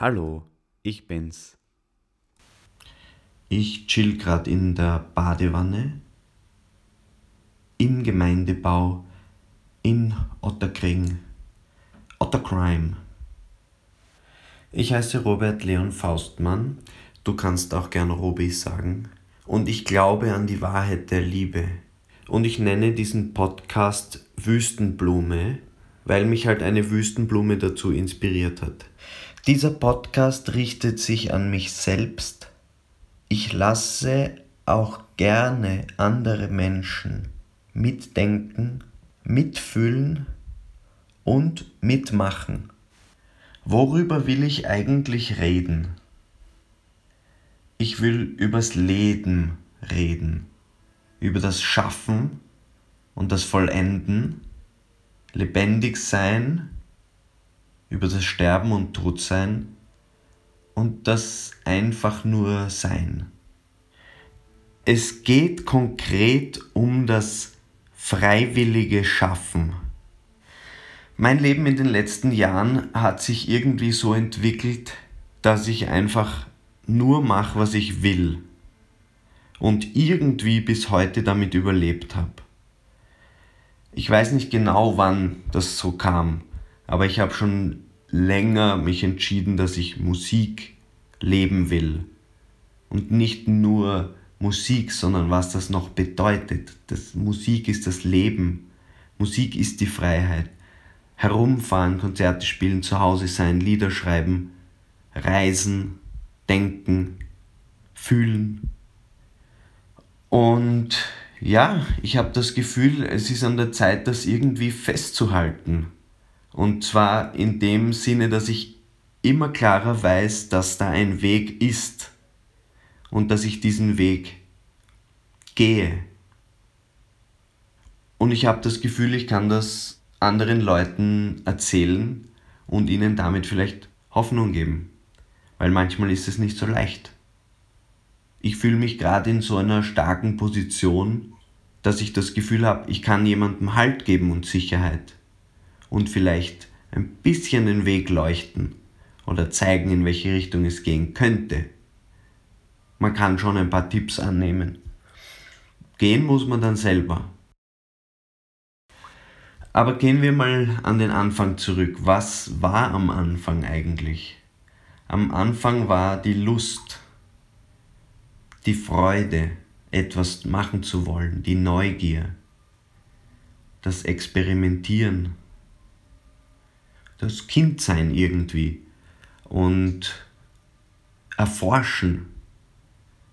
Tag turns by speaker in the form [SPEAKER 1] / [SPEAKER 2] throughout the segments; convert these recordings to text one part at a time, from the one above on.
[SPEAKER 1] Hallo, ich bin's. Ich chill grad in der Badewanne im Gemeindebau in Otterkring, Ottercrime. Ich heiße Robert Leon Faustmann, du kannst auch gern Robi sagen, und ich glaube an die Wahrheit der Liebe. Und ich nenne diesen Podcast Wüstenblume, weil mich halt eine Wüstenblume dazu inspiriert hat. Dieser Podcast richtet sich an mich selbst. Ich lasse auch gerne andere Menschen mitdenken, mitfühlen und mitmachen. Worüber will ich eigentlich reden? Ich will übers Leben reden, über das Schaffen und das Vollenden, lebendig sein über das Sterben und Todsein und das einfach nur Sein. Es geht konkret um das freiwillige Schaffen. Mein Leben in den letzten Jahren hat sich irgendwie so entwickelt, dass ich einfach nur mache, was ich will und irgendwie bis heute damit überlebt habe. Ich weiß nicht genau, wann das so kam. Aber ich habe schon länger mich entschieden, dass ich Musik leben will. Und nicht nur Musik, sondern was das noch bedeutet. Das Musik ist das Leben. Musik ist die Freiheit. Herumfahren, Konzerte spielen, zu Hause sein, Lieder schreiben, reisen, denken, fühlen. Und ja, ich habe das Gefühl, es ist an der Zeit, das irgendwie festzuhalten. Und zwar in dem Sinne, dass ich immer klarer weiß, dass da ein Weg ist und dass ich diesen Weg gehe. Und ich habe das Gefühl, ich kann das anderen Leuten erzählen und ihnen damit vielleicht Hoffnung geben. Weil manchmal ist es nicht so leicht. Ich fühle mich gerade in so einer starken Position, dass ich das Gefühl habe, ich kann jemandem Halt geben und Sicherheit und vielleicht ein bisschen den Weg leuchten oder zeigen, in welche Richtung es gehen könnte. Man kann schon ein paar Tipps annehmen. Gehen muss man dann selber. Aber gehen wir mal an den Anfang zurück. Was war am Anfang eigentlich? Am Anfang war die Lust, die Freude, etwas machen zu wollen, die Neugier, das Experimentieren, das Kindsein irgendwie und erforschen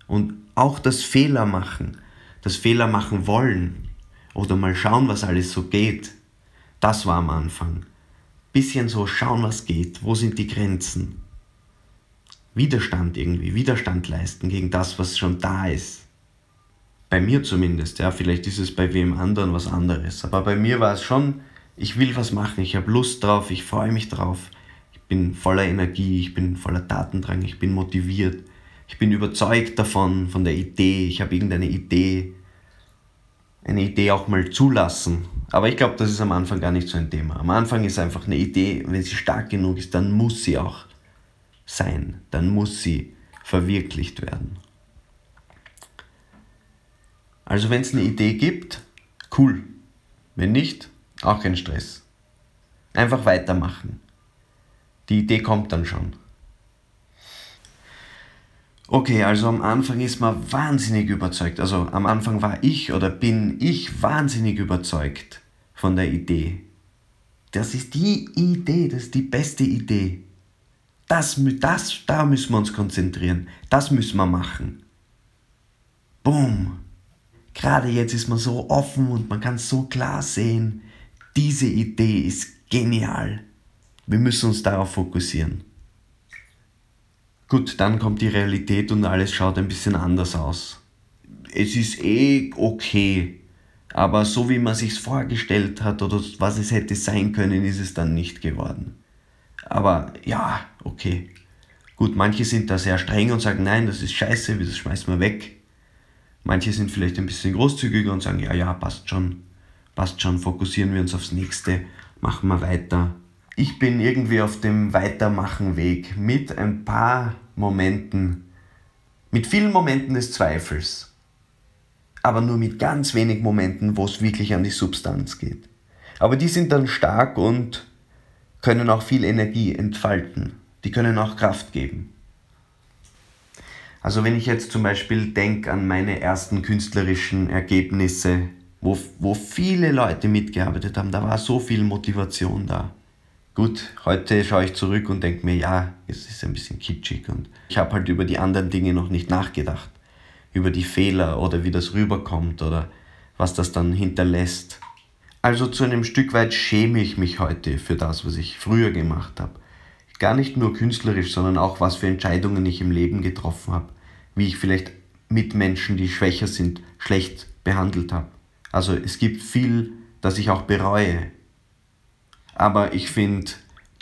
[SPEAKER 1] und auch das Fehler machen, das Fehler machen wollen oder mal schauen, was alles so geht. Das war am Anfang. Bisschen so schauen, was geht, wo sind die Grenzen. Widerstand irgendwie, Widerstand leisten gegen das, was schon da ist. Bei mir zumindest, ja, vielleicht ist es bei wem anderen was anderes, aber bei mir war es schon ich will was machen, ich habe Lust drauf, ich freue mich drauf, ich bin voller Energie, ich bin voller Tatendrang, ich bin motiviert, ich bin überzeugt davon, von der Idee, ich habe irgendeine Idee, eine Idee auch mal zulassen. Aber ich glaube, das ist am Anfang gar nicht so ein Thema. Am Anfang ist einfach eine Idee, wenn sie stark genug ist, dann muss sie auch sein, dann muss sie verwirklicht werden. Also wenn es eine Idee gibt, cool. Wenn nicht, auch kein Stress. Einfach weitermachen. Die Idee kommt dann schon. Okay, also am Anfang ist man wahnsinnig überzeugt. Also am Anfang war ich oder bin ich wahnsinnig überzeugt von der Idee. Das ist die Idee, das ist die beste Idee. Das, das, da müssen wir uns konzentrieren. Das müssen wir machen. Boom. Gerade jetzt ist man so offen und man kann so klar sehen, diese Idee ist genial. Wir müssen uns darauf fokussieren. Gut, dann kommt die Realität und alles schaut ein bisschen anders aus. Es ist eh okay, aber so wie man sich vorgestellt hat oder was es hätte sein können, ist es dann nicht geworden. Aber ja, okay. Gut, manche sind da sehr streng und sagen, nein, das ist scheiße, das schmeißen wir weg. Manche sind vielleicht ein bisschen großzügiger und sagen, ja, ja, passt schon passt schon, fokussieren wir uns aufs nächste, machen wir weiter, ich bin irgendwie auf dem Weitermachen-Weg mit ein paar Momenten, mit vielen Momenten des Zweifels, aber nur mit ganz wenig Momenten, wo es wirklich an die Substanz geht. Aber die sind dann stark und können auch viel Energie entfalten. Die können auch Kraft geben. Also wenn ich jetzt zum Beispiel denke an meine ersten künstlerischen Ergebnisse, wo, wo viele Leute mitgearbeitet haben, da war so viel Motivation da. Gut, heute schaue ich zurück und denke mir, ja, es ist ein bisschen kitschig und ich habe halt über die anderen Dinge noch nicht nachgedacht. Über die Fehler oder wie das rüberkommt oder was das dann hinterlässt. Also zu einem Stück weit schäme ich mich heute für das, was ich früher gemacht habe. Gar nicht nur künstlerisch, sondern auch was für Entscheidungen ich im Leben getroffen habe wie ich vielleicht Mitmenschen, die schwächer sind, schlecht behandelt habe. Also es gibt viel, das ich auch bereue. Aber ich finde,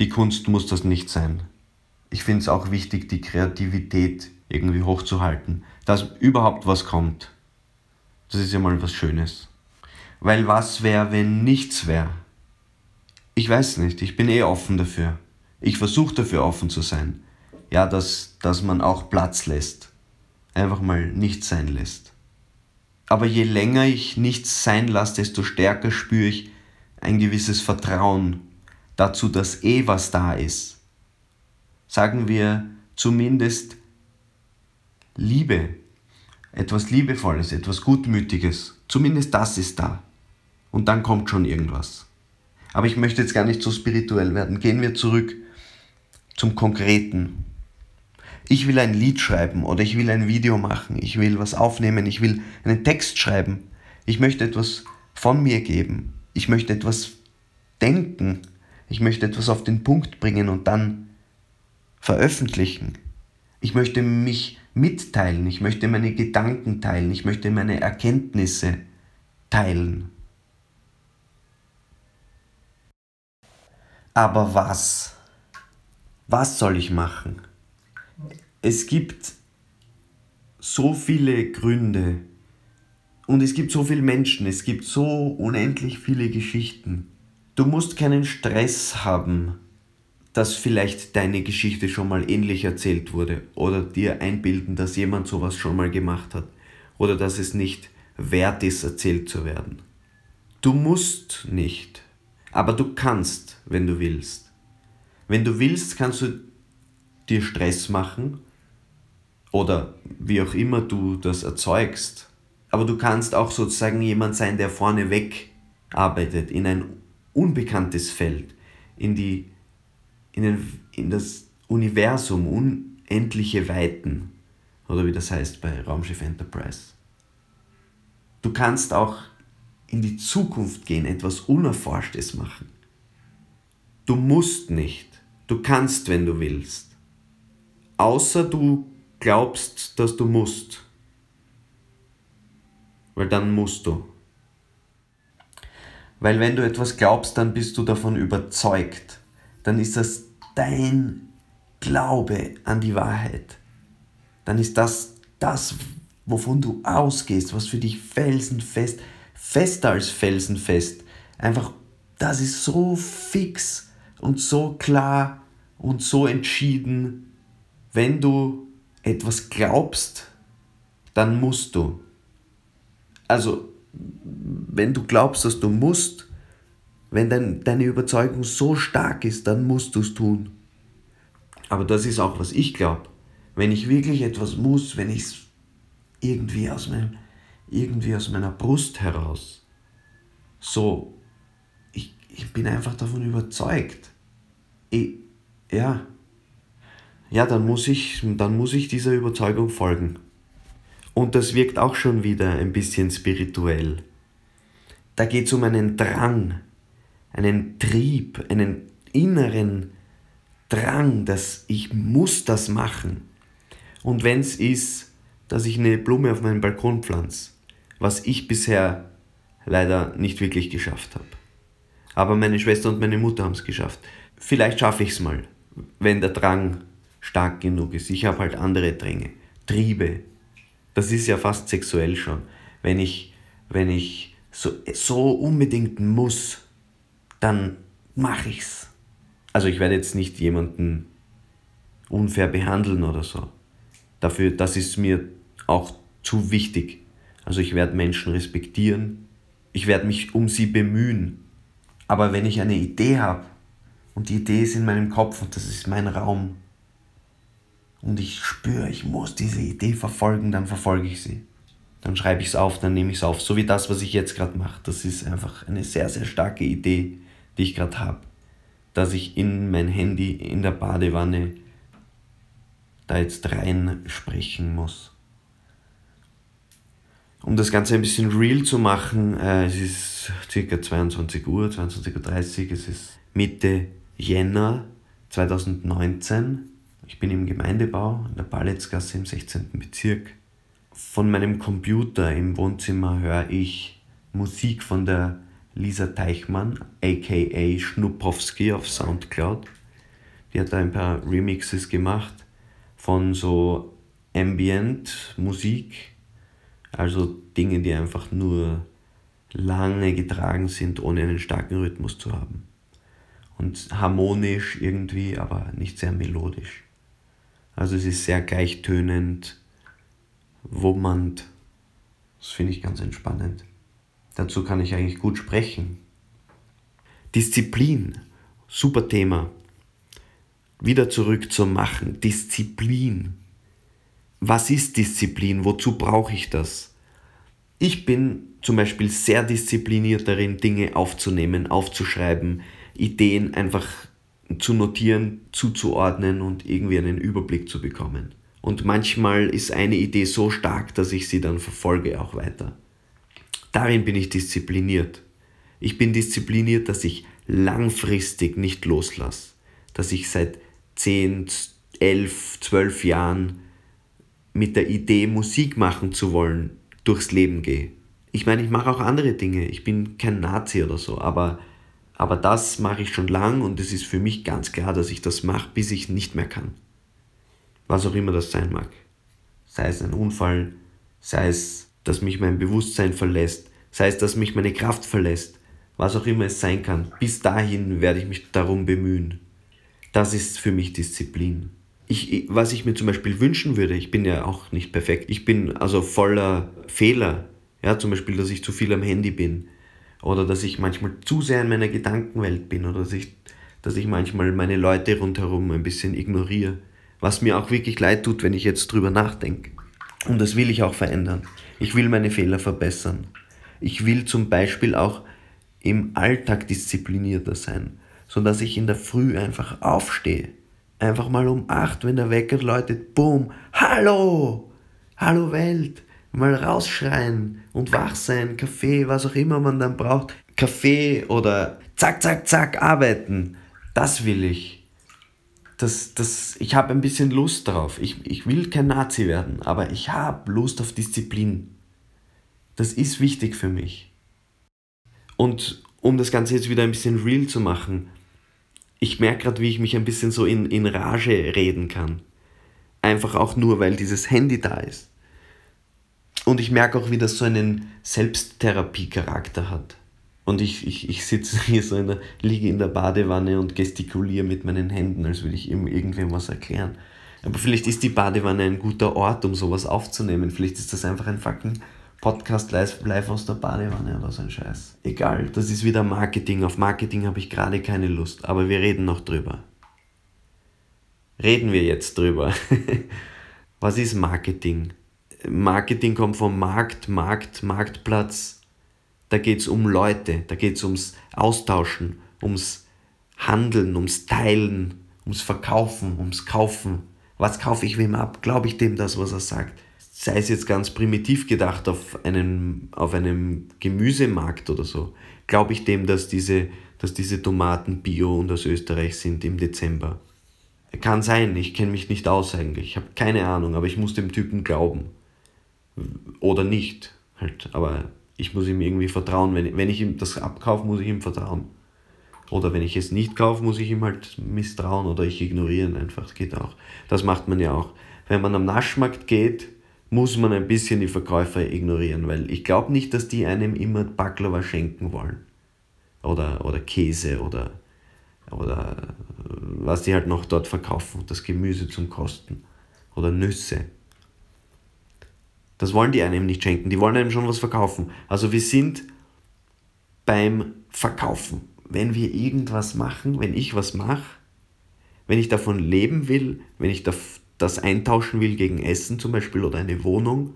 [SPEAKER 1] die Kunst muss das nicht sein. Ich finde es auch wichtig, die Kreativität irgendwie hochzuhalten, dass überhaupt was kommt. Das ist ja mal was Schönes. Weil was wäre, wenn nichts wäre? Ich weiß nicht, ich bin eh offen dafür. Ich versuche dafür offen zu sein. Ja, dass, dass man auch Platz lässt einfach mal nichts sein lässt. Aber je länger ich nichts sein lasse, desto stärker spüre ich ein gewisses Vertrauen dazu, dass eh was da ist. Sagen wir zumindest Liebe, etwas Liebevolles, etwas Gutmütiges. Zumindest das ist da. Und dann kommt schon irgendwas. Aber ich möchte jetzt gar nicht so spirituell werden. Gehen wir zurück zum Konkreten ich will ein Lied schreiben oder ich will ein Video machen, ich will was aufnehmen, ich will einen Text schreiben, ich möchte etwas von mir geben, ich möchte etwas denken, ich möchte etwas auf den Punkt bringen und dann veröffentlichen. Ich möchte mich mitteilen, ich möchte meine Gedanken teilen, ich möchte meine Erkenntnisse teilen. Aber was? Was soll ich machen? Es gibt so viele Gründe und es gibt so viele Menschen, es gibt so unendlich viele Geschichten. Du musst keinen Stress haben, dass vielleicht deine Geschichte schon mal ähnlich erzählt wurde oder dir einbilden, dass jemand sowas schon mal gemacht hat oder dass es nicht wert ist, erzählt zu werden. Du musst nicht, aber du kannst, wenn du willst. Wenn du willst, kannst du dir Stress machen oder wie auch immer du das erzeugst. Aber du kannst auch sozusagen jemand sein, der vorneweg arbeitet, in ein unbekanntes Feld, in, die, in, den, in das Universum, unendliche Weiten, oder wie das heißt bei Raumschiff Enterprise. Du kannst auch in die Zukunft gehen, etwas Unerforschtes machen. Du musst nicht, du kannst, wenn du willst. Außer du glaubst, dass du musst. Weil dann musst du. Weil wenn du etwas glaubst, dann bist du davon überzeugt. Dann ist das dein Glaube an die Wahrheit. Dann ist das das, wovon du ausgehst, was für dich felsenfest, fester als felsenfest. Einfach, das ist so fix und so klar und so entschieden, wenn du etwas glaubst, dann musst du. Also, wenn du glaubst, dass du musst, wenn dein, deine Überzeugung so stark ist, dann musst du es tun. Aber das ist auch, was ich glaube. Wenn ich wirklich etwas muss, wenn ich es irgendwie aus, irgendwie aus meiner Brust heraus, so, ich, ich bin einfach davon überzeugt. Ich, ja, ja, dann muss ich, dann muss ich dieser Überzeugung folgen. Und das wirkt auch schon wieder ein bisschen spirituell. Da geht es um einen Drang, einen Trieb, einen inneren Drang, dass ich muss das machen. Und wenn es ist, dass ich eine Blume auf meinen Balkon pflanze, was ich bisher leider nicht wirklich geschafft habe. Aber meine Schwester und meine Mutter haben es geschafft. Vielleicht schaffe ich es mal, wenn der Drang stark genug ist. Ich habe halt andere Dränge, Triebe. Das ist ja fast sexuell schon. Wenn ich, wenn ich so, so unbedingt muss, dann mache ich's. Also ich werde jetzt nicht jemanden unfair behandeln oder so. Dafür, das ist mir auch zu wichtig. Also ich werde Menschen respektieren, ich werde mich um sie bemühen. Aber wenn ich eine Idee habe und die Idee ist in meinem Kopf und das ist mein Raum und ich spüre, ich muss diese Idee verfolgen, dann verfolge ich sie. Dann schreibe ich es auf, dann nehme ich es auf. So wie das, was ich jetzt gerade mache. Das ist einfach eine sehr, sehr starke Idee, die ich gerade habe. Dass ich in mein Handy in der Badewanne da jetzt rein sprechen muss. Um das Ganze ein bisschen real zu machen, äh, es ist ca. 22 Uhr, 22.30 Uhr, es ist Mitte Jänner 2019. Ich bin im Gemeindebau in der Balletzgasse im 16. Bezirk. Von meinem Computer im Wohnzimmer höre ich Musik von der Lisa Teichmann, aka Schnuppowski auf Soundcloud. Die hat da ein paar Remixes gemacht von so Ambient Musik, also Dinge, die einfach nur lange getragen sind, ohne einen starken Rhythmus zu haben. Und harmonisch irgendwie, aber nicht sehr melodisch. Also es ist sehr gleichtönend, wummernd. Das finde ich ganz entspannend. Dazu kann ich eigentlich gut sprechen. Disziplin, super Thema. Wieder zurück zum Machen. Disziplin. Was ist Disziplin? Wozu brauche ich das? Ich bin zum Beispiel sehr diszipliniert darin, Dinge aufzunehmen, aufzuschreiben, Ideen einfach zu notieren, zuzuordnen und irgendwie einen Überblick zu bekommen. Und manchmal ist eine Idee so stark, dass ich sie dann verfolge auch weiter. Darin bin ich diszipliniert. Ich bin diszipliniert, dass ich langfristig nicht loslasse. Dass ich seit 10, 11, 12 Jahren mit der Idee, Musik machen zu wollen, durchs Leben gehe. Ich meine, ich mache auch andere Dinge. Ich bin kein Nazi oder so, aber, aber das mache ich schon lang und es ist für mich ganz klar, dass ich das mache, bis ich nicht mehr kann. Was auch immer das sein mag. Sei es ein Unfall, sei es, dass mich mein Bewusstsein verlässt, sei es, dass mich meine Kraft verlässt, was auch immer es sein kann. Bis dahin werde ich mich darum bemühen. Das ist für mich Disziplin. Ich, was ich mir zum Beispiel wünschen würde, ich bin ja auch nicht perfekt, ich bin also voller Fehler. Ja, zum Beispiel, dass ich zu viel am Handy bin oder dass ich manchmal zu sehr in meiner Gedankenwelt bin oder dass ich, dass ich manchmal meine Leute rundherum ein bisschen ignoriere. Was mir auch wirklich leid tut, wenn ich jetzt drüber nachdenke. Und das will ich auch verändern. Ich will meine Fehler verbessern. Ich will zum Beispiel auch im Alltag disziplinierter sein sodass ich in der Früh einfach aufstehe. Einfach mal um 8, wenn der Wecker läutet, boom, hallo, hallo Welt, mal rausschreien und wach sein, Kaffee, was auch immer man dann braucht, Kaffee oder zack, zack, zack, arbeiten. Das will ich. Das, das, ich habe ein bisschen Lust darauf. Ich, ich will kein Nazi werden, aber ich habe Lust auf Disziplin. Das ist wichtig für mich. Und um das Ganze jetzt wieder ein bisschen real zu machen, ich merke gerade, wie ich mich ein bisschen so in, in Rage reden kann. Einfach auch nur, weil dieses Handy da ist. Und ich merke auch, wie das so einen Selbsttherapie-Charakter hat. Und ich, ich, ich sitze hier so in der, liege in der Badewanne und gestikuliere mit meinen Händen, als würde ich ihm irgendwem was erklären. Aber vielleicht ist die Badewanne ein guter Ort, um sowas aufzunehmen. Vielleicht ist das einfach ein fucking Podcast live, live aus der Badewanne oder so ein Scheiß. Egal, das ist wieder Marketing. Auf Marketing habe ich gerade keine Lust, aber wir reden noch drüber. Reden wir jetzt drüber. Was ist Marketing? Marketing kommt vom Markt, Markt, Marktplatz. Da geht es um Leute, da geht es ums Austauschen, ums Handeln, ums Teilen, ums Verkaufen, ums Kaufen. Was kaufe ich wem ab? Glaube ich dem das, was er sagt? sei es jetzt ganz primitiv gedacht auf einem, auf einem Gemüsemarkt oder so, glaube ich dem, dass diese, dass diese Tomaten bio und aus Österreich sind im Dezember. Kann sein, ich kenne mich nicht aus eigentlich, ich habe keine Ahnung, aber ich muss dem Typen glauben. Oder nicht, halt, aber ich muss ihm irgendwie vertrauen. Wenn, wenn ich ihm das abkaufe, muss ich ihm vertrauen. Oder wenn ich es nicht kaufe, muss ich ihm halt misstrauen oder ich ignoriere ihn einfach. Das geht auch. Das macht man ja auch. Wenn man am Naschmarkt geht, muss man ein bisschen die Verkäufer ignorieren, weil ich glaube nicht, dass die einem immer Baklava schenken wollen. Oder, oder Käse oder, oder äh, was die halt noch dort verkaufen, das Gemüse zum Kosten oder Nüsse. Das wollen die einem nicht schenken, die wollen einem schon was verkaufen. Also wir sind beim Verkaufen. Wenn wir irgendwas machen, wenn ich was mache, wenn ich davon leben will, wenn ich das eintauschen will gegen Essen zum Beispiel oder eine Wohnung,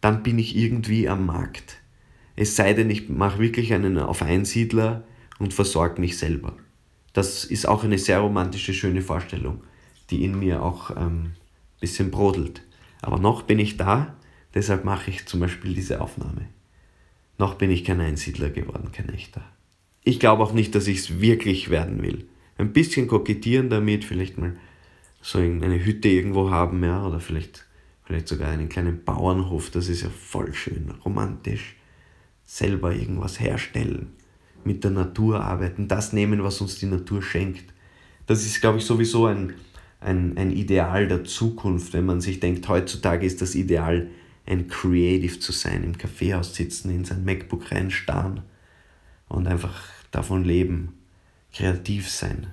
[SPEAKER 1] dann bin ich irgendwie am Markt. Es sei denn, ich mache wirklich einen auf Einsiedler und versorge mich selber. Das ist auch eine sehr romantische, schöne Vorstellung, die in mir auch ein ähm, bisschen brodelt. Aber noch bin ich da, deshalb mache ich zum Beispiel diese Aufnahme. Noch bin ich kein Einsiedler geworden, kein echter. Ich glaube auch nicht, dass ich es wirklich werden will. Ein bisschen kokettieren damit, vielleicht mal so eine Hütte irgendwo haben, ja, oder vielleicht, vielleicht sogar einen kleinen Bauernhof, das ist ja voll schön, romantisch. Selber irgendwas herstellen, mit der Natur arbeiten, das nehmen, was uns die Natur schenkt. Das ist, glaube ich, sowieso ein, ein, ein Ideal der Zukunft, wenn man sich denkt, heutzutage ist das Ideal, ein Creative zu sein, im Kaffeehaus sitzen, in sein MacBook reinstarren und einfach davon leben, kreativ sein.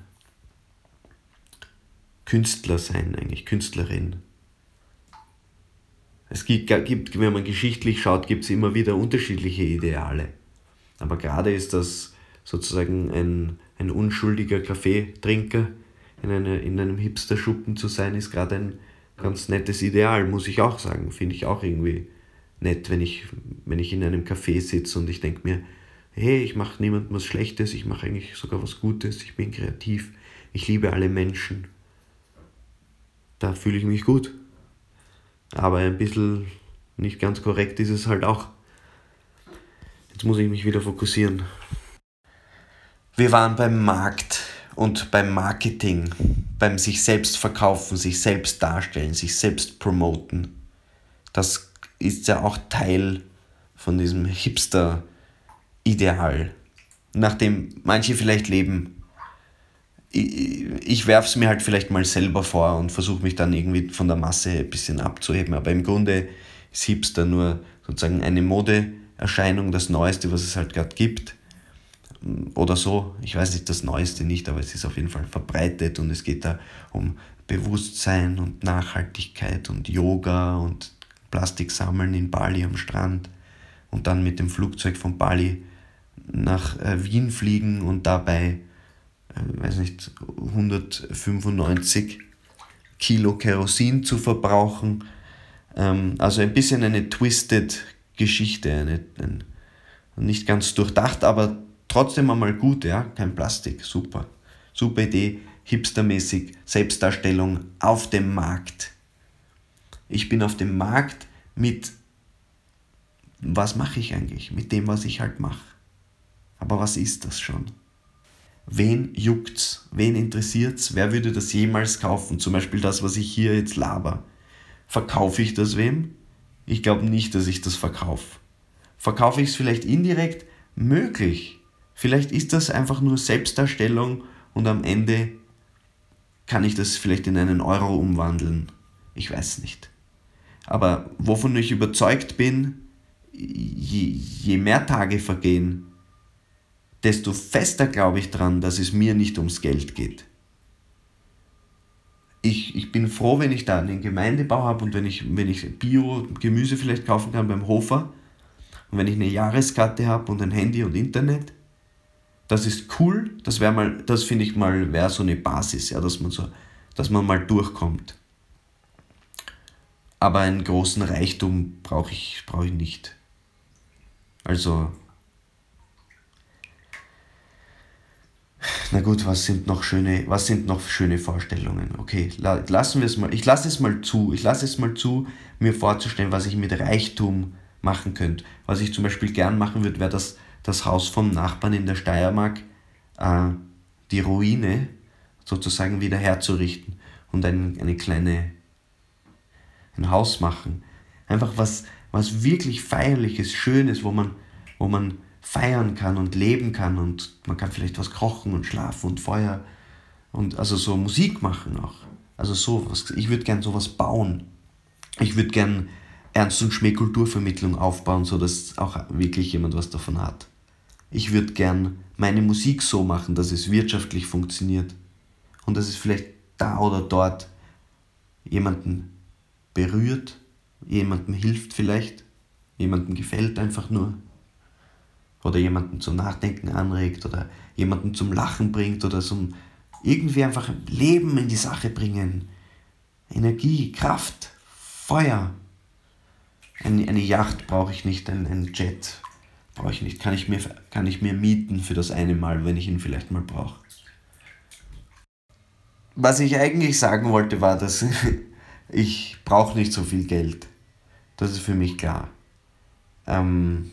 [SPEAKER 1] Künstler sein, eigentlich Künstlerin. Es gibt, wenn man geschichtlich schaut, gibt es immer wieder unterschiedliche Ideale. Aber gerade ist das sozusagen ein, ein unschuldiger Kaffeetrinker in, eine, in einem Hipster-Schuppen zu sein, ist gerade ein ganz nettes Ideal, muss ich auch sagen. Finde ich auch irgendwie nett, wenn ich, wenn ich in einem Café sitze und ich denke mir, hey, ich mache niemandem was Schlechtes, ich mache eigentlich sogar was Gutes, ich bin kreativ, ich liebe alle Menschen. Da fühle ich mich gut. Aber ein bisschen nicht ganz korrekt ist es halt auch. Jetzt muss ich mich wieder fokussieren. Wir waren beim Markt und beim Marketing, beim sich selbst verkaufen, sich selbst darstellen, sich selbst promoten. Das ist ja auch Teil von diesem Hipster- Ideal, nach dem manche vielleicht leben. Ich, ich werfe es mir halt vielleicht mal selber vor und versuche mich dann irgendwie von der Masse ein bisschen abzuheben. Aber im Grunde ist Hipster nur sozusagen eine Modeerscheinung, das Neueste, was es halt gerade gibt. Oder so, ich weiß nicht das Neueste nicht, aber es ist auf jeden Fall verbreitet und es geht da um Bewusstsein und Nachhaltigkeit und Yoga und Plastik sammeln in Bali am Strand und dann mit dem Flugzeug von Bali nach äh, Wien fliegen und dabei, äh, weiß nicht, 195 Kilo Kerosin zu verbrauchen. Ähm, also ein bisschen eine twisted Geschichte, eine, ein, nicht ganz durchdacht, aber trotzdem einmal gut, ja, kein Plastik, super. Super Idee, hipstermäßig, Selbstdarstellung auf dem Markt. Ich bin auf dem Markt mit, was mache ich eigentlich? Mit dem, was ich halt mache. Aber was ist das schon? Wen juckt's? Wen interessiert's? Wer würde das jemals kaufen? Zum Beispiel das, was ich hier jetzt laber. Verkaufe ich das wem? Ich glaube nicht, dass ich das verkaufe. Verkaufe ich es vielleicht indirekt? Möglich. Vielleicht ist das einfach nur Selbstdarstellung und am Ende kann ich das vielleicht in einen Euro umwandeln. Ich weiß nicht. Aber wovon ich überzeugt bin, je, je mehr Tage vergehen, desto fester glaube ich dran, dass es mir nicht ums Geld geht. Ich, ich bin froh, wenn ich da einen Gemeindebau habe und wenn ich, wenn ich Bio-Gemüse vielleicht kaufen kann beim Hofer und wenn ich eine Jahreskarte habe und ein Handy und Internet. Das ist cool, das wäre mal, das finde ich mal, wäre so eine Basis, ja, dass man so, dass man mal durchkommt. Aber einen großen Reichtum brauche ich, brauch ich nicht. Also Na gut, was sind noch schöne, was sind noch schöne Vorstellungen? Okay, lassen wir es mal. Ich lasse es mal zu. Ich lasse es mal zu, mir vorzustellen, was ich mit Reichtum machen könnte. Was ich zum Beispiel gern machen würde, wäre das, das Haus vom Nachbarn in der Steiermark, äh, die Ruine sozusagen wieder herzurichten und ein, eine kleine, ein Haus machen. Einfach was, was wirklich feierliches, schönes, wo man, wo man feiern kann und leben kann und man kann vielleicht was kochen und schlafen und Feuer und also so Musik machen auch. Also sowas. Ich würde gern sowas bauen. Ich würde gern Ernst und Schmäh Kulturvermittlung aufbauen, sodass auch wirklich jemand was davon hat. Ich würde gern meine Musik so machen, dass es wirtschaftlich funktioniert und dass es vielleicht da oder dort jemanden berührt, jemandem hilft vielleicht, jemandem gefällt einfach nur oder jemanden zum Nachdenken anregt oder jemanden zum Lachen bringt oder zum irgendwie einfach Leben in die Sache bringen. Energie, Kraft, Feuer. Eine, eine Yacht brauche ich nicht, ein, ein Jet brauche ich nicht. Kann ich, mir, kann ich mir mieten für das eine Mal, wenn ich ihn vielleicht mal brauche. Was ich eigentlich sagen wollte, war, dass ich brauche nicht so viel Geld. Das ist für mich klar. Ähm,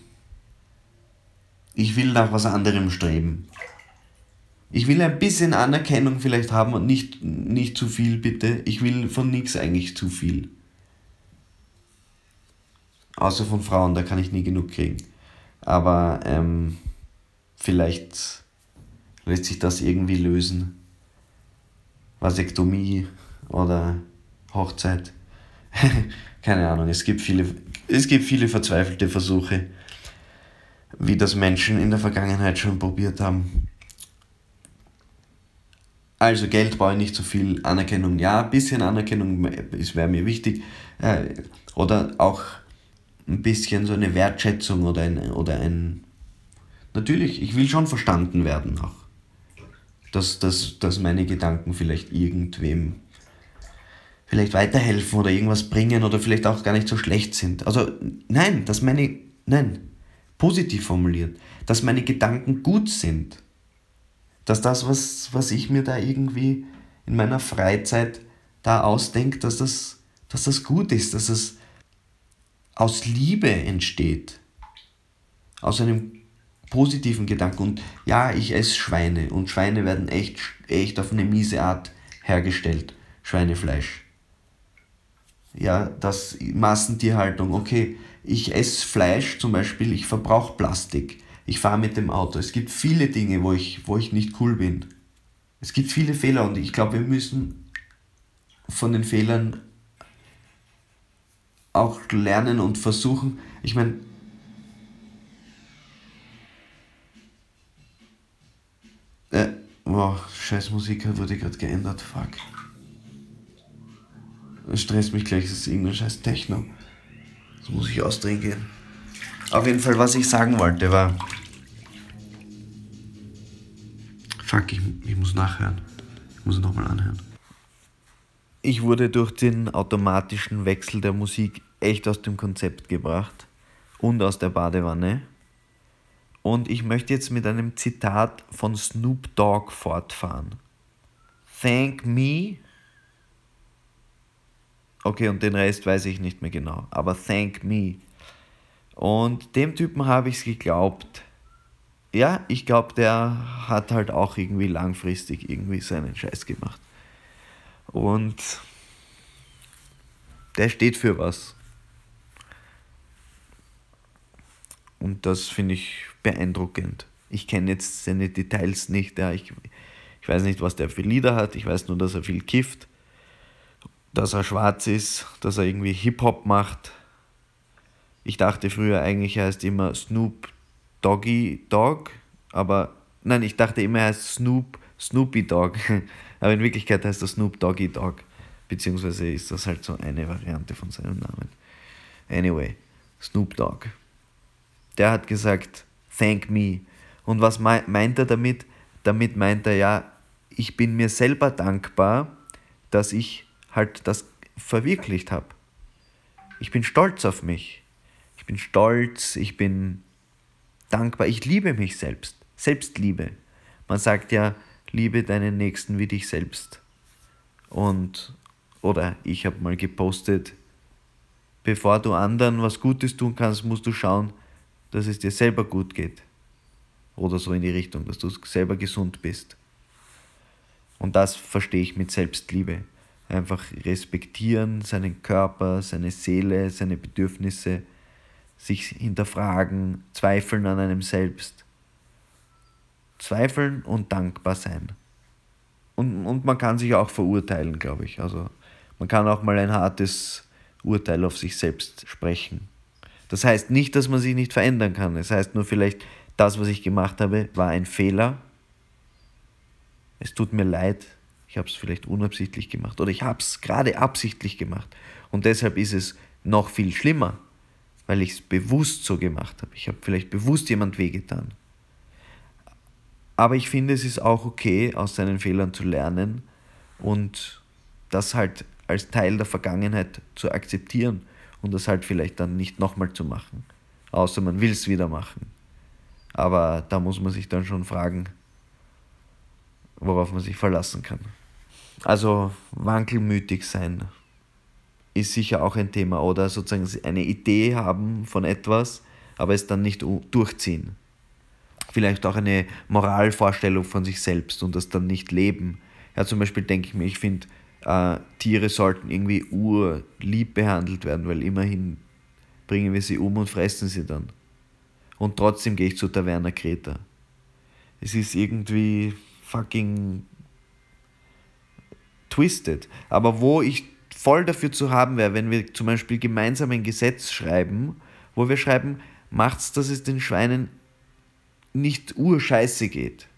[SPEAKER 1] ich will nach was anderem streben. Ich will ein bisschen Anerkennung vielleicht haben und nicht, nicht zu viel, bitte. Ich will von nichts eigentlich zu viel. Außer von Frauen, da kann ich nie genug kriegen. Aber ähm, vielleicht lässt sich das irgendwie lösen. Vasektomie oder Hochzeit. Keine Ahnung, es gibt, viele, es gibt viele verzweifelte Versuche, wie das Menschen in der Vergangenheit schon probiert haben. Also Geld brauche ich nicht so viel, Anerkennung ja, ein bisschen Anerkennung wäre mir wichtig. Äh, oder auch ein bisschen so eine Wertschätzung oder ein, oder ein... Natürlich, ich will schon verstanden werden auch. Dass, dass, dass meine Gedanken vielleicht irgendwem vielleicht weiterhelfen oder irgendwas bringen oder vielleicht auch gar nicht so schlecht sind. Also nein, dass meine, nein, positiv formuliert, dass meine Gedanken gut sind. Dass das, was, was ich mir da irgendwie in meiner Freizeit da ausdenke, dass das, dass das gut ist, dass es aus Liebe entsteht. Aus einem positiven Gedanken. Und ja, ich esse Schweine und Schweine werden echt, echt auf eine miese Art hergestellt. Schweinefleisch ja, das Massentierhaltung, okay, ich esse Fleisch zum Beispiel, ich verbrauche Plastik, ich fahre mit dem Auto. Es gibt viele Dinge, wo ich, wo ich nicht cool bin. Es gibt viele Fehler und ich glaube, wir müssen von den Fehlern auch lernen und versuchen. Ich meine, äh, wow, scheiß Musik wurde gerade geändert, fuck. Das stresst mich gleich, das ist irgendein scheiß Techno. Das muss ich ausdrehen gehen. Auf jeden Fall, was ich sagen wollte, war. Fuck, ich, ich muss nachhören. Ich muss nochmal anhören. Ich wurde durch den automatischen Wechsel der Musik echt aus dem Konzept gebracht und aus der Badewanne. Und ich möchte jetzt mit einem Zitat von Snoop Dogg fortfahren. Thank me Okay, und den Rest weiß ich nicht mehr genau. Aber thank me. Und dem Typen habe ich es geglaubt. Ja, ich glaube, der hat halt auch irgendwie langfristig irgendwie seinen Scheiß gemacht. Und der steht für was. Und das finde ich beeindruckend. Ich kenne jetzt seine Details nicht. Ja, ich, ich weiß nicht, was der für Lieder hat. Ich weiß nur, dass er viel kifft dass er schwarz ist, dass er irgendwie Hip-Hop macht. Ich dachte früher eigentlich, er heißt immer Snoop Doggy Dog, aber nein, ich dachte immer, er heißt Snoop Snoopy Dog, aber in Wirklichkeit heißt er Snoop Doggy Dog, beziehungsweise ist das halt so eine Variante von seinem Namen. Anyway, Snoop Dogg. Der hat gesagt, thank me. Und was meint er damit? Damit meint er ja, ich bin mir selber dankbar, dass ich halt das verwirklicht habe. Ich bin stolz auf mich. Ich bin stolz, ich bin dankbar. Ich liebe mich selbst. Selbstliebe. Man sagt ja, liebe deinen Nächsten wie dich selbst. Und, oder ich habe mal gepostet, bevor du anderen was Gutes tun kannst, musst du schauen, dass es dir selber gut geht. Oder so in die Richtung, dass du selber gesund bist. Und das verstehe ich mit Selbstliebe einfach respektieren, seinen Körper, seine Seele, seine Bedürfnisse, sich hinterfragen, zweifeln an einem selbst. Zweifeln und dankbar sein. Und, und man kann sich auch verurteilen, glaube ich. Also man kann auch mal ein hartes Urteil auf sich selbst sprechen. Das heißt nicht, dass man sich nicht verändern kann. Es das heißt nur vielleicht, das, was ich gemacht habe, war ein Fehler. Es tut mir leid, ich habe es vielleicht unabsichtlich gemacht oder ich habe es gerade absichtlich gemacht. Und deshalb ist es noch viel schlimmer, weil ich es bewusst so gemacht habe. Ich habe vielleicht bewusst jemand wehgetan. Aber ich finde, es ist auch okay, aus seinen Fehlern zu lernen und das halt als Teil der Vergangenheit zu akzeptieren und das halt vielleicht dann nicht nochmal zu machen. Außer man will es wieder machen. Aber da muss man sich dann schon fragen, worauf man sich verlassen kann. Also wankelmütig sein ist sicher auch ein Thema oder sozusagen eine Idee haben von etwas, aber es dann nicht durchziehen. Vielleicht auch eine Moralvorstellung von sich selbst und das dann nicht leben. Ja, zum Beispiel denke ich mir, ich finde, äh, Tiere sollten irgendwie urlieb behandelt werden, weil immerhin bringen wir sie um und fressen sie dann. Und trotzdem gehe ich zu Taverna Kreta. Es ist irgendwie fucking twisted. Aber wo ich voll dafür zu haben wäre, wenn wir zum Beispiel gemeinsam ein Gesetz schreiben, wo wir schreiben, macht's, dass es den Schweinen nicht urscheiße geht,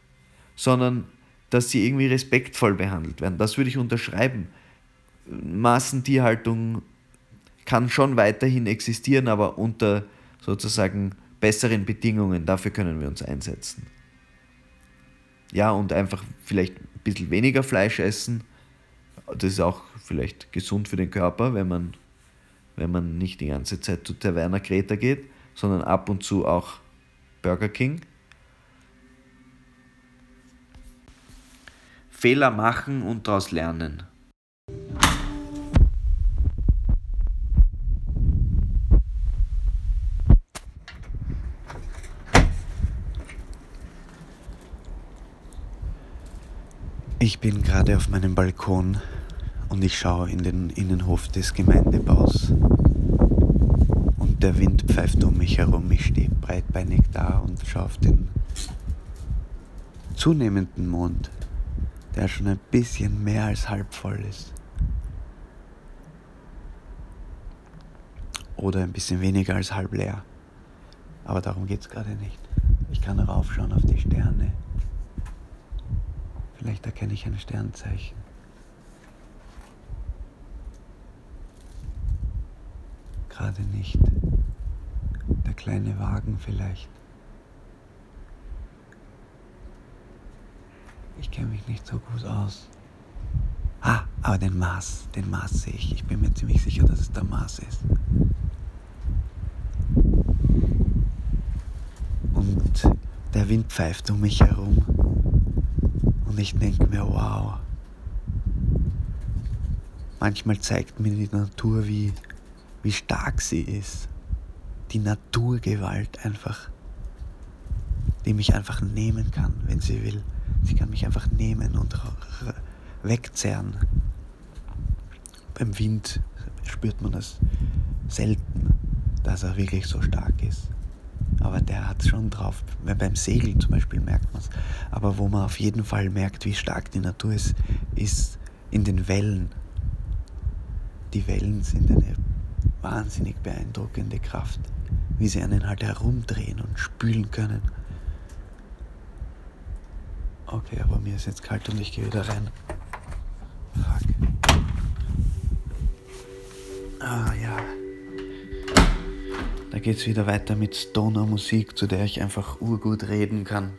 [SPEAKER 1] sondern dass sie irgendwie respektvoll behandelt werden. Das würde ich unterschreiben. Massentierhaltung kann schon weiterhin existieren, aber unter sozusagen besseren Bedingungen. Dafür können wir uns einsetzen. Ja, und einfach vielleicht ein bisschen weniger Fleisch essen. Das ist auch vielleicht gesund für den Körper, wenn man, wenn man nicht die ganze Zeit zu Taverna Kreta geht, sondern ab und zu auch Burger King Fehler machen und daraus lernen. Ich bin gerade auf meinem Balkon und ich schaue in den Innenhof des Gemeindebaus. Und der Wind pfeift um mich herum. Ich stehe breitbeinig da und schaue auf den zunehmenden Mond der schon ein bisschen mehr als halb voll ist. Oder ein bisschen weniger als halb leer. Aber darum geht es gerade nicht. Ich kann raufschauen auf die Sterne. Vielleicht erkenne ich ein Sternzeichen. Gerade nicht. Der kleine Wagen vielleicht. Ich kenne mich nicht so gut aus. Ah, aber den Mars, den Mars sehe ich. Ich bin mir ziemlich sicher, dass es der Mars ist. Und der Wind pfeift um mich herum. Und ich denke mir, wow. Manchmal zeigt mir die Natur, wie, wie stark sie ist. Die Naturgewalt einfach, die mich einfach nehmen kann, wenn sie will. Sie kann mich einfach nehmen und wegzerren. Beim Wind spürt man es selten, dass er wirklich so stark ist. Aber der hat es schon drauf. Beim Segeln zum Beispiel merkt man es. Aber wo man auf jeden Fall merkt, wie stark die Natur ist, ist in den Wellen. Die Wellen sind eine wahnsinnig beeindruckende Kraft, wie sie einen halt herumdrehen und spülen können. Okay, aber mir ist jetzt kalt und ich gehe wieder rein. Fuck. Ah ja. Da geht's wieder weiter mit Stoner Musik, zu der ich einfach urgut reden kann.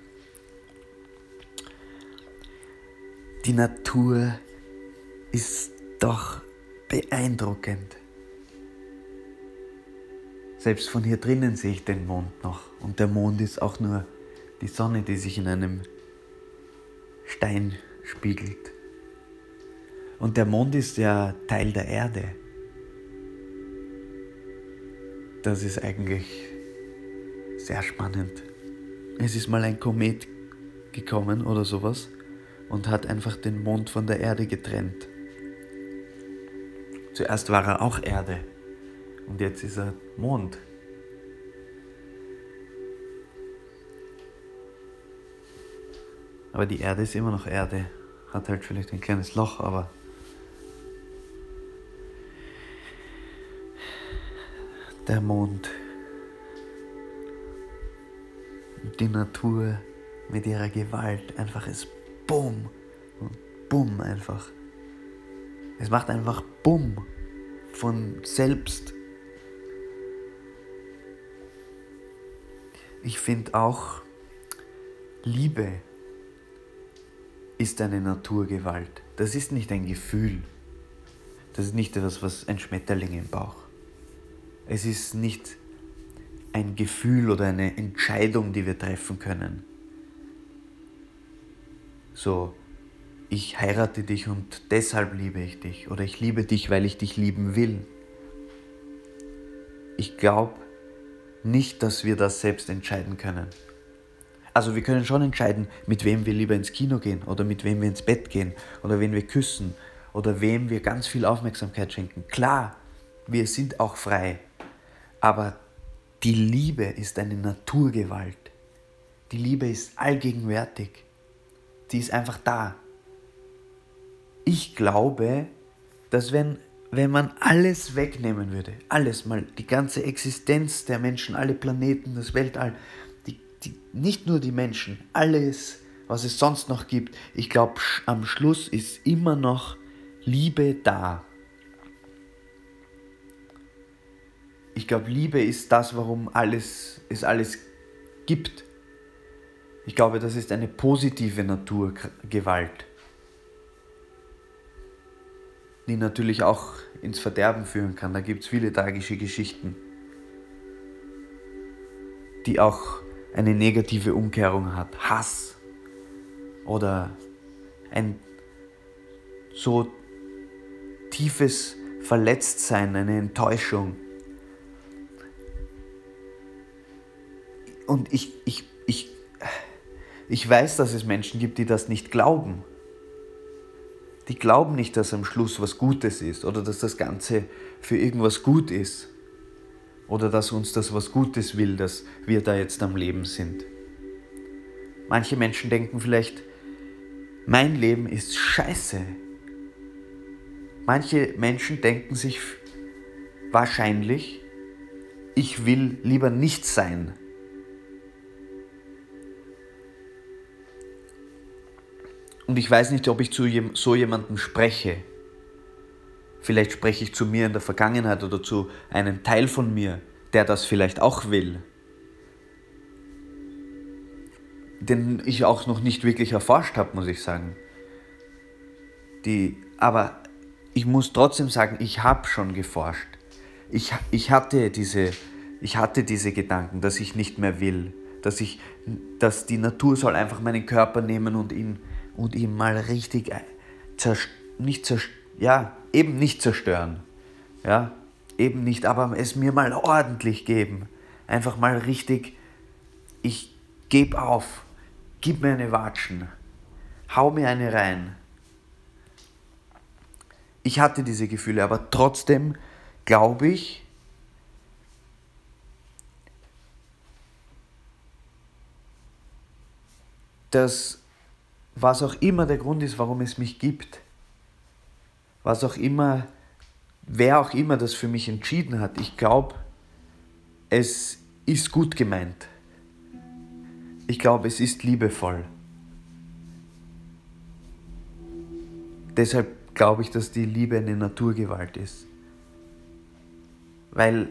[SPEAKER 1] Die Natur ist doch beeindruckend. Selbst von hier drinnen sehe ich den Mond noch. Und der Mond ist auch nur die Sonne, die sich in einem Stein spiegelt. Und der Mond ist ja Teil der Erde. Das ist eigentlich sehr spannend. Es ist mal ein Komet gekommen oder sowas und hat einfach den Mond von der Erde getrennt. Zuerst war er auch Erde und jetzt ist er Mond. Aber die Erde ist immer noch Erde. Hat halt vielleicht ein kleines Loch, aber. Der Mond. die Natur mit ihrer Gewalt einfach es Bumm und Bumm einfach. Es macht einfach Bumm von selbst. Ich finde auch, Liebe ist eine Naturgewalt. Das ist nicht ein Gefühl. Das ist nicht etwas, was ein Schmetterling im Bauch. Es ist nicht ein Gefühl oder eine Entscheidung, die wir treffen können. So, ich heirate dich und deshalb liebe ich dich oder ich liebe dich, weil ich dich lieben will. Ich glaube nicht, dass wir das selbst entscheiden können. Also wir können schon entscheiden, mit wem wir lieber ins Kino gehen oder mit wem wir ins Bett gehen oder wen wir küssen oder wem wir ganz viel Aufmerksamkeit schenken. Klar, wir sind auch frei, aber die Liebe ist eine Naturgewalt. Die Liebe ist allgegenwärtig. Die ist einfach da. Ich glaube, dass wenn, wenn man alles wegnehmen würde, alles mal, die ganze Existenz der Menschen, alle Planeten, das Weltall, die, nicht nur die Menschen, alles, was es sonst noch gibt, ich glaube, am Schluss ist immer noch Liebe da. Ich glaube, Liebe ist das, warum alles, es alles gibt. Ich glaube, das ist eine positive Naturgewalt, die natürlich auch ins Verderben führen kann. Da gibt es viele tragische Geschichten, die auch eine negative Umkehrung hat. Hass oder ein so tiefes Verletztsein, eine Enttäuschung. Und ich, ich, ich, ich weiß, dass es Menschen gibt, die das nicht glauben. Die glauben nicht, dass am Schluss was Gutes ist oder dass das Ganze für irgendwas gut ist. Oder dass uns das was Gutes will, dass wir da jetzt am Leben sind. Manche Menschen denken vielleicht, mein Leben ist scheiße. Manche Menschen denken sich wahrscheinlich, ich will lieber nicht sein. Und ich weiß nicht, ob ich zu so jemandem spreche. Vielleicht spreche ich zu mir in der Vergangenheit oder zu einem Teil von mir, der das vielleicht auch will. Den ich auch noch nicht wirklich erforscht habe, muss ich sagen. Die, aber ich muss trotzdem sagen, ich habe schon geforscht. Ich, ich, hatte diese, ich hatte diese Gedanken, dass ich nicht mehr will, dass, ich, dass die Natur soll einfach meinen Körper nehmen und ihn, und ihn mal richtig zerst nicht zerst ja, eben nicht zerstören. Ja, eben nicht, aber es mir mal ordentlich geben. Einfach mal richtig, ich gebe auf, gib mir eine Watschen, hau mir eine rein ich hatte diese Gefühle, aber trotzdem glaube ich, dass was auch immer der Grund ist, warum es mich gibt, was auch immer, wer auch immer das für mich entschieden hat, ich glaube, es ist gut gemeint. Ich glaube, es ist liebevoll. Deshalb glaube ich, dass die Liebe eine Naturgewalt ist. Weil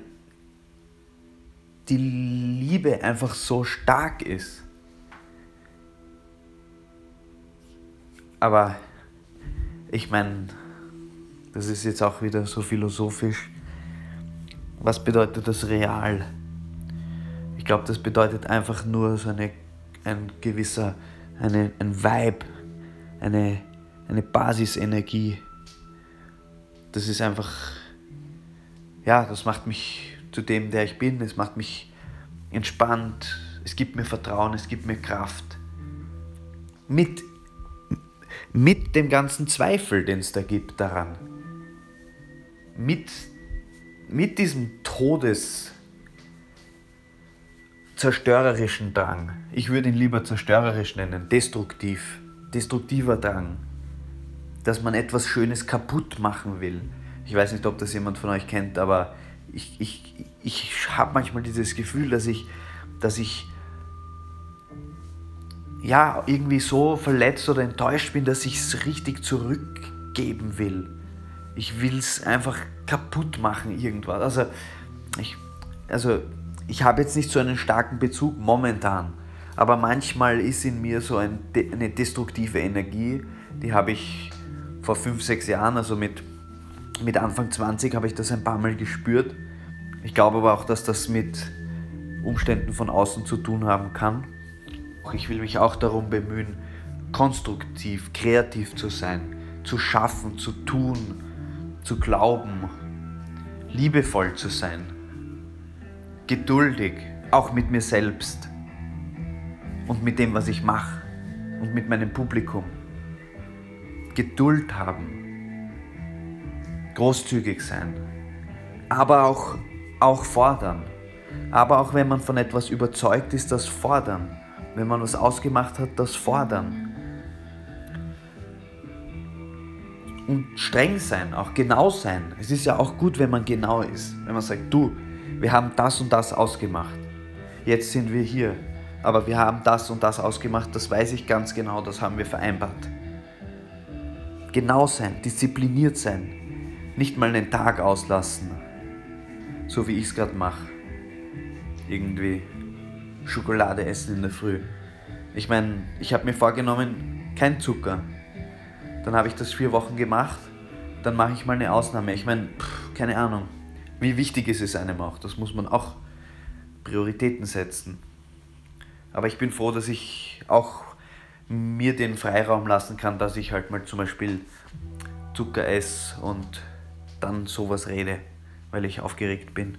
[SPEAKER 1] die Liebe einfach so stark ist. Aber ich meine, das ist jetzt auch wieder so philosophisch. Was bedeutet das real? Ich glaube, das bedeutet einfach nur so eine, ein gewisser, eine, ein Vibe, eine, eine Basisenergie. Das ist einfach, ja, das macht mich zu dem, der ich bin. Es macht mich entspannt. Es gibt mir Vertrauen, es gibt mir Kraft. Mit, mit dem ganzen Zweifel, den es da gibt daran. Mit, mit diesem Todes zerstörerischen Drang. Ich würde ihn lieber zerstörerisch nennen, destruktiv, destruktiver Drang dass man etwas Schönes kaputt machen will. Ich weiß nicht, ob das jemand von euch kennt, aber ich, ich, ich habe manchmal dieses Gefühl, dass ich, dass ich
[SPEAKER 2] ja, irgendwie so verletzt oder enttäuscht bin, dass ich es richtig zurückgeben will. Ich will es einfach kaputt machen, irgendwas. Also ich, also, ich habe jetzt nicht so einen starken Bezug momentan, aber manchmal ist in mir so ein, eine destruktive Energie, die habe ich vor fünf, sechs Jahren, also mit, mit Anfang 20, habe ich das ein paar Mal gespürt. Ich glaube aber auch, dass das mit Umständen von außen zu tun haben kann. Ich will mich auch darum bemühen, konstruktiv, kreativ zu sein, zu schaffen, zu tun, zu glauben, liebevoll zu sein, geduldig, auch mit mir selbst und mit dem, was ich mache und mit meinem Publikum. Geduld haben, großzügig sein, aber auch, auch fordern. Aber auch wenn man von etwas überzeugt ist, das fordern. Wenn man was ausgemacht hat, das fordern. Und streng sein, auch genau sein. Es ist ja auch gut, wenn man genau ist. Wenn man sagt, du, wir haben das und das ausgemacht. Jetzt sind wir hier. Aber wir haben das und das ausgemacht, das weiß ich ganz genau, das haben wir vereinbart genau sein, diszipliniert sein, nicht mal einen Tag auslassen, so wie ich es gerade mache. Irgendwie Schokolade essen in der Früh. Ich meine, ich habe mir vorgenommen, kein Zucker. Dann habe ich das vier Wochen gemacht, dann mache ich mal eine Ausnahme. Ich meine, keine Ahnung, wie wichtig ist es einem auch. Das muss man auch Prioritäten setzen. Aber ich bin froh, dass ich auch mir den Freiraum lassen kann, dass ich halt mal zum Beispiel Zucker esse und dann sowas rede, weil ich aufgeregt bin.